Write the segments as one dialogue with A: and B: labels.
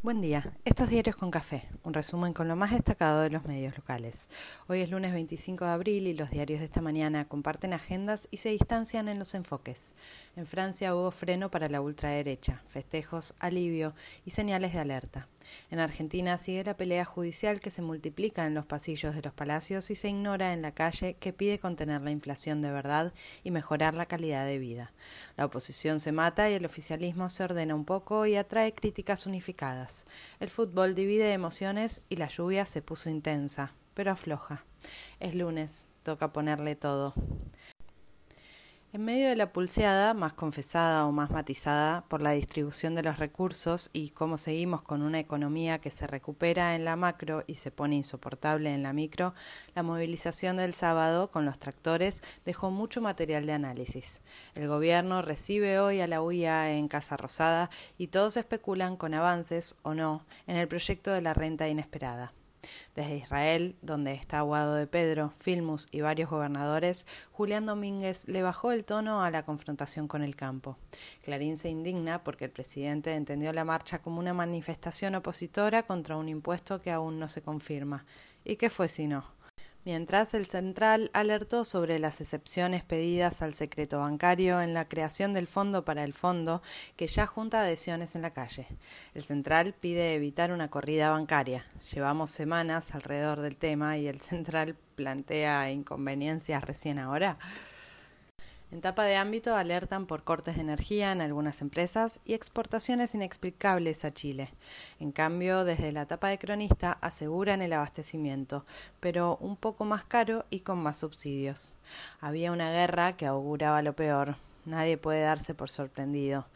A: Buen día, estos diarios con café, un resumen con lo más destacado de los medios locales. Hoy es lunes 25 de abril y los diarios de esta mañana comparten agendas y se distancian en los enfoques. En Francia hubo freno para la ultraderecha, festejos, alivio y señales de alerta. En Argentina sigue la pelea judicial que se multiplica en los pasillos de los palacios y se ignora en la calle que pide contener la inflación de verdad y mejorar la calidad de vida. La oposición se mata y el oficialismo se ordena un poco y atrae críticas unificadas. El fútbol divide emociones y la lluvia se puso intensa, pero afloja. Es lunes, toca ponerle todo. En medio de la pulseada, más confesada o más matizada por la distribución de los recursos y cómo seguimos con una economía que se recupera en la macro y se pone insoportable en la micro, la movilización del sábado con los tractores dejó mucho material de análisis. El gobierno recibe hoy a la UIA en Casa Rosada y todos especulan con avances o no en el proyecto de la renta inesperada. Desde Israel, donde está Guado de Pedro, Filmus y varios gobernadores, Julián Domínguez le bajó el tono a la confrontación con el campo. Clarín se indigna porque el presidente entendió la marcha como una manifestación opositora contra un impuesto que aún no se confirma. ¿Y qué fue si no? Mientras el central alertó sobre las excepciones pedidas al secreto bancario en la creación del fondo para el fondo que ya junta adhesiones en la calle. El central pide evitar una corrida bancaria. Llevamos semanas alrededor del tema y el central plantea inconveniencias recién ahora. En tapa de ámbito alertan por cortes de energía en algunas empresas y exportaciones inexplicables a Chile. En cambio, desde la tapa de cronista aseguran el abastecimiento, pero un poco más caro y con más subsidios. Había una guerra que auguraba lo peor. Nadie puede darse por sorprendido.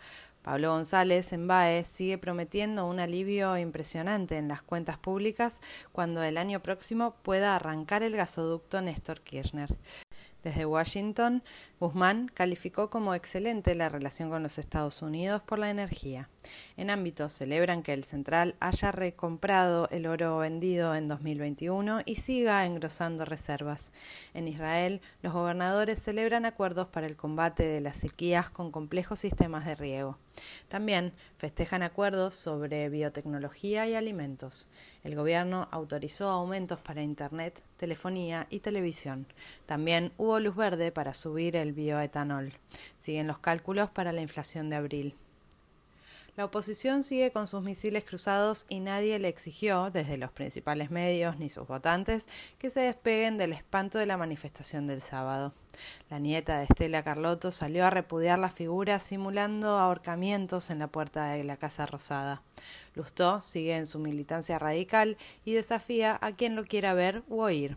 A: Pablo González en BAE sigue prometiendo un alivio impresionante en las cuentas públicas cuando el año próximo pueda arrancar el gasoducto Néstor Kirchner. Desde Washington, Guzmán calificó como excelente la relación con los Estados Unidos por la energía. En ámbito celebran que el central haya recomprado el oro vendido en 2021 y siga engrosando reservas. En Israel, los gobernadores celebran acuerdos para el combate de las sequías con complejos sistemas de riego. También festejan acuerdos sobre biotecnología y alimentos. El gobierno autorizó aumentos para Internet, telefonía y televisión. También hubo luz verde para subir el bioetanol. Siguen los cálculos para la inflación de abril. La oposición sigue con sus misiles cruzados y nadie le exigió, desde los principales medios ni sus votantes, que se despeguen del espanto de la manifestación del sábado. La nieta de Estela Carlotto salió a repudiar la figura simulando ahorcamientos en la puerta de la Casa Rosada. Lustó sigue en su militancia radical y desafía a quien lo quiera ver u oír.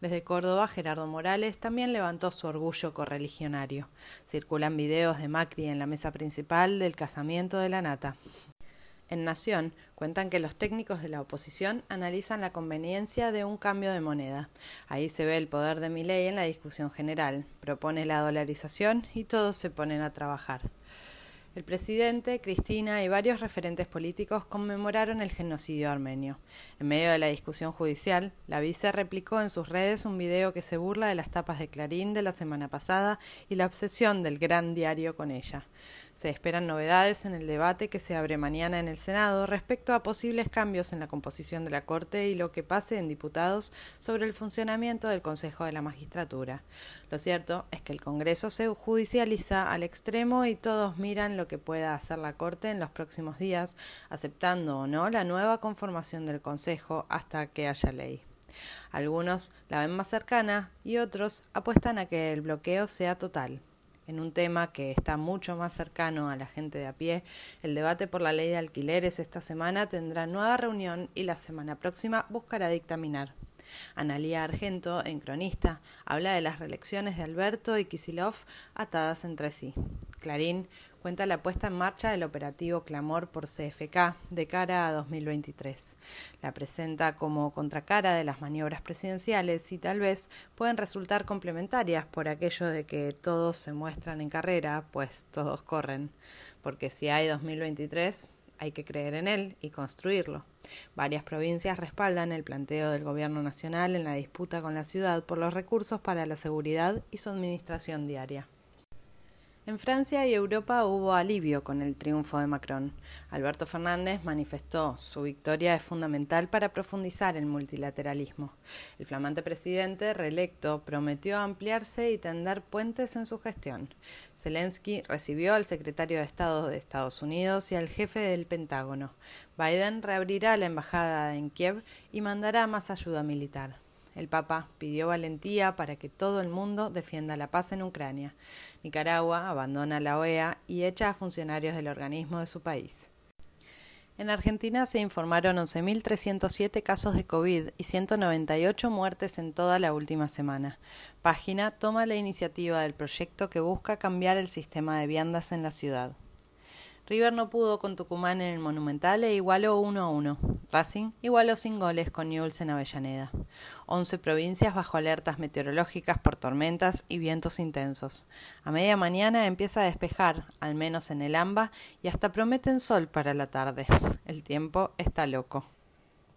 A: Desde Córdoba, Gerardo Morales también levantó su orgullo correligionario. Circulan videos de Macri en la mesa principal del casamiento de la nata. En Nación cuentan que los técnicos de la oposición analizan la conveniencia de un cambio de moneda. Ahí se ve el poder de Milei en la discusión general. Propone la dolarización y todos se ponen a trabajar. El presidente, Cristina y varios referentes políticos conmemoraron el genocidio armenio. En medio de la discusión judicial, la vice replicó en sus redes un video que se burla de las tapas de Clarín de la semana pasada y la obsesión del gran diario con ella. Se esperan novedades en el debate que se abre mañana en el Senado respecto a posibles cambios en la composición de la Corte y lo que pase en diputados sobre el funcionamiento del Consejo de la Magistratura. Lo cierto es que el Congreso se judicializa al extremo y todos miran lo que pueda hacer la Corte en los próximos días, aceptando o no la nueva conformación del Consejo hasta que haya ley. Algunos la ven más cercana y otros apuestan a que el bloqueo sea total en un tema que está mucho más cercano a la gente de a pie. El debate por la ley de alquileres esta semana tendrá nueva reunión y la semana próxima buscará dictaminar. Analía Argento, en Cronista, habla de las reelecciones de Alberto y Kisilov atadas entre sí. Clarín cuenta la puesta en marcha del operativo Clamor por CFK de cara a 2023. La presenta como contracara de las maniobras presidenciales y tal vez pueden resultar complementarias por aquello de que todos se muestran en carrera, pues todos corren, porque si hay 2023 hay que creer en él y construirlo. Varias provincias respaldan el planteo del Gobierno Nacional en la disputa con la ciudad por los recursos para la seguridad y su administración diaria. En Francia y Europa hubo alivio con el triunfo de Macron. Alberto Fernández manifestó su victoria es fundamental para profundizar el multilateralismo. El flamante presidente reelecto prometió ampliarse y tender puentes en su gestión. Zelensky recibió al secretario de Estado de Estados Unidos y al jefe del Pentágono. Biden reabrirá la embajada en Kiev y mandará más ayuda militar. El Papa pidió valentía para que todo el mundo defienda la paz en Ucrania. Nicaragua abandona la OEA y echa a funcionarios del organismo de su país. En Argentina se informaron 11.307 casos de COVID y 198 muertes en toda la última semana. Página toma la iniciativa del proyecto que busca cambiar el sistema de viandas en la ciudad. River no pudo con Tucumán en el Monumental e igualó 1 a 1. Racing igualó sin goles con Newell's en Avellaneda. 11 provincias bajo alertas meteorológicas por tormentas y vientos intensos. A media mañana empieza a despejar, al menos en el AMBA, y hasta prometen sol para la tarde. El tiempo está loco.